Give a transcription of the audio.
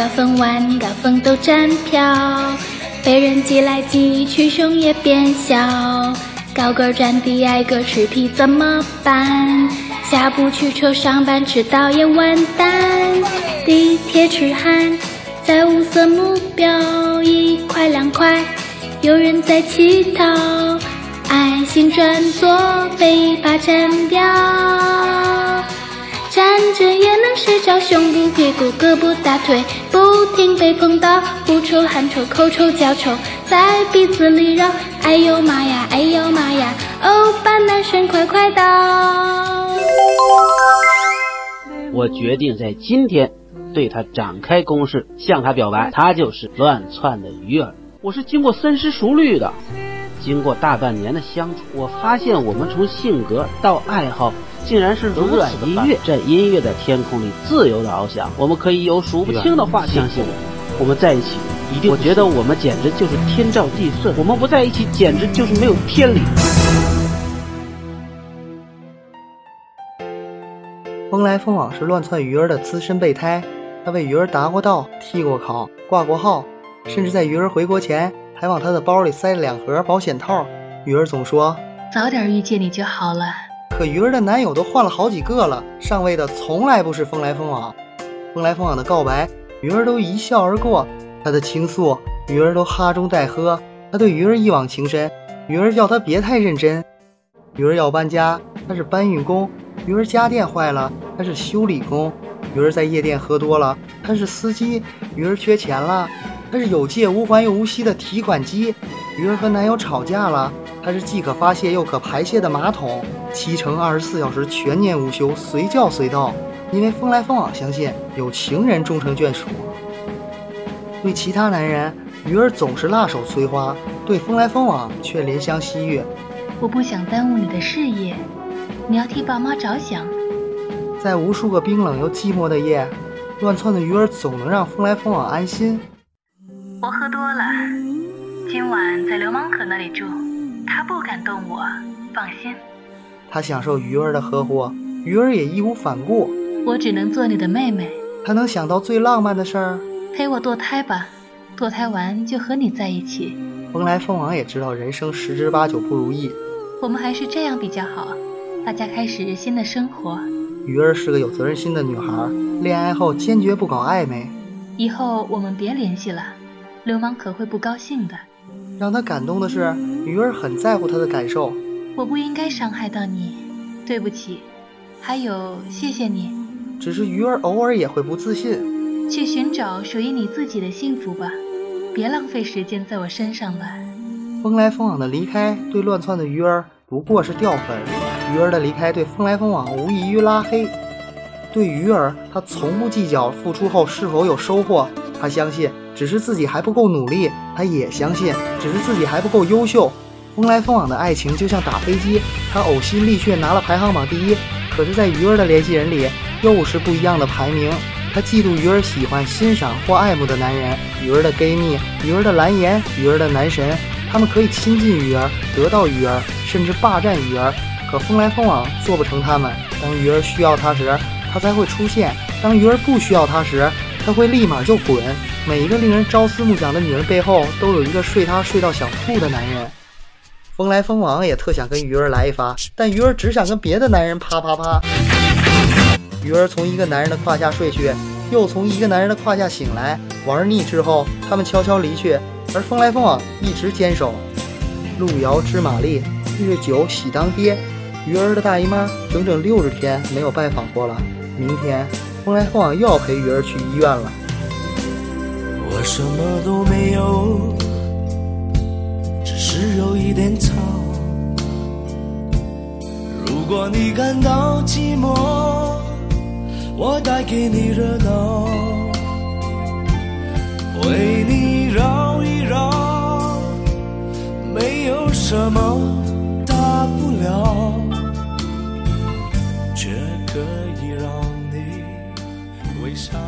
高峰弯，高峰都站飘，被人挤来挤去，胸也变小。高个站低，矮个吃皮怎么办？下不去车上班，迟到也完蛋。地铁痴汉在无色目标，一块两块，有人在乞讨。爱心转左，被怕站掉。站着也能睡着，胸部、屁股、胳膊、大腿不停被碰到，呼臭、汗臭、口臭、脚臭在鼻子里绕。哎呦妈呀，哎呦妈呀，欧巴男神快快到！我决定在今天对他展开攻势，向他表白，他就是乱窜的鱼儿。我是经过深思熟虑的。经过大半年的相处，我发现我们从性格到爱好，竟然是如此音乐，在音乐的天空里自由的翱翔。我们可以有数不清的话题相信我，我们在一起一定。我觉得我们简直就是天造地设，我们不在一起简直就是没有天理。风来风往是乱窜鱼儿的资深备胎，他为鱼儿答过道、替过考、挂过号，甚至在鱼儿回国前。还往他的包里塞了两盒保险套。鱼儿总说早点遇见你就好了。可鱼儿的男友都换了好几个了，上位的从来不是风来风往。风来风往的告白，鱼儿都一笑而过；他的倾诉，鱼儿都哈中带喝。他对鱼儿一往情深，鱼儿叫他别太认真。鱼儿要搬家，他是搬运工；鱼儿家电坏了，他是修理工；鱼儿在夜店喝多了，他是司机；鱼儿缺钱了。他是有借无还又无息的提款机，鱼儿和男友吵架了，他是既可发泄又可排泄的马桶，七乘二十四小时全年无休，随叫随到。因为风来风往相信有情人终成眷属。对其他男人，鱼儿总是辣手摧花；对风来风往却怜香惜玉。我不想耽误你的事业，你要替爸妈着想。在无数个冰冷又寂寞的夜，乱窜的鱼儿总能让风来风往安心。我喝多了，今晚在流氓可那里住，他不敢动我，放心。他享受鱼儿的呵护，鱼儿也义无反顾。我只能做你的妹妹。他能想到最浪漫的事儿，陪我堕胎吧，堕胎完就和你在一起。风来风往也知道人生十之八九不如意，我们还是这样比较好，大家开始新的生活。鱼儿是个有责任心的女孩，恋爱后坚决不搞暧昧。以后我们别联系了。流氓可会不高兴的。让他感动的是，鱼儿很在乎他的感受。我不应该伤害到你，对不起。还有，谢谢你。只是鱼儿偶尔也会不自信。去寻找属于你自己的幸福吧，别浪费时间在我身上了。风来风往的离开，对乱窜的鱼儿不过是掉粉。鱼儿的离开，对风来风往无异于拉黑。对鱼儿，他从不计较付出后是否有收获。他相信。只是自己还不够努力，他也相信，只是自己还不够优秀。风来风往的爱情就像打飞机，他呕心沥血拿了排行榜第一，可是，在鱼儿的联系人里又是不一样的排名。他嫉妒鱼儿喜欢、欣赏或爱慕的男人，鱼儿的闺蜜，鱼儿的蓝颜，鱼儿的男神，他们可以亲近鱼儿，得到鱼儿，甚至霸占鱼儿。可风来风往做不成他们。当鱼儿需要他时，他才会出现；当鱼儿不需要他时，他会立马就滚。每一个令人朝思暮想的女人背后，都有一个睡她睡到想吐的男人。风来风往也特想跟鱼儿来一发，但鱼儿只想跟别的男人啪啪啪。鱼儿从一个男人的胯下睡去，又从一个男人的胯下醒来，玩腻之后，他们悄悄离去，而风来风往一直坚守。路遥知马力，日久喜当爹。鱼儿的大姨妈整整六十天没有拜访过了，明天风来风往又要陪鱼儿去医院了。我什么都没有，只是有一点草。如果你感到寂寞，我带给你热闹，为你绕一绕，没有什么大不了，却可以让你微笑。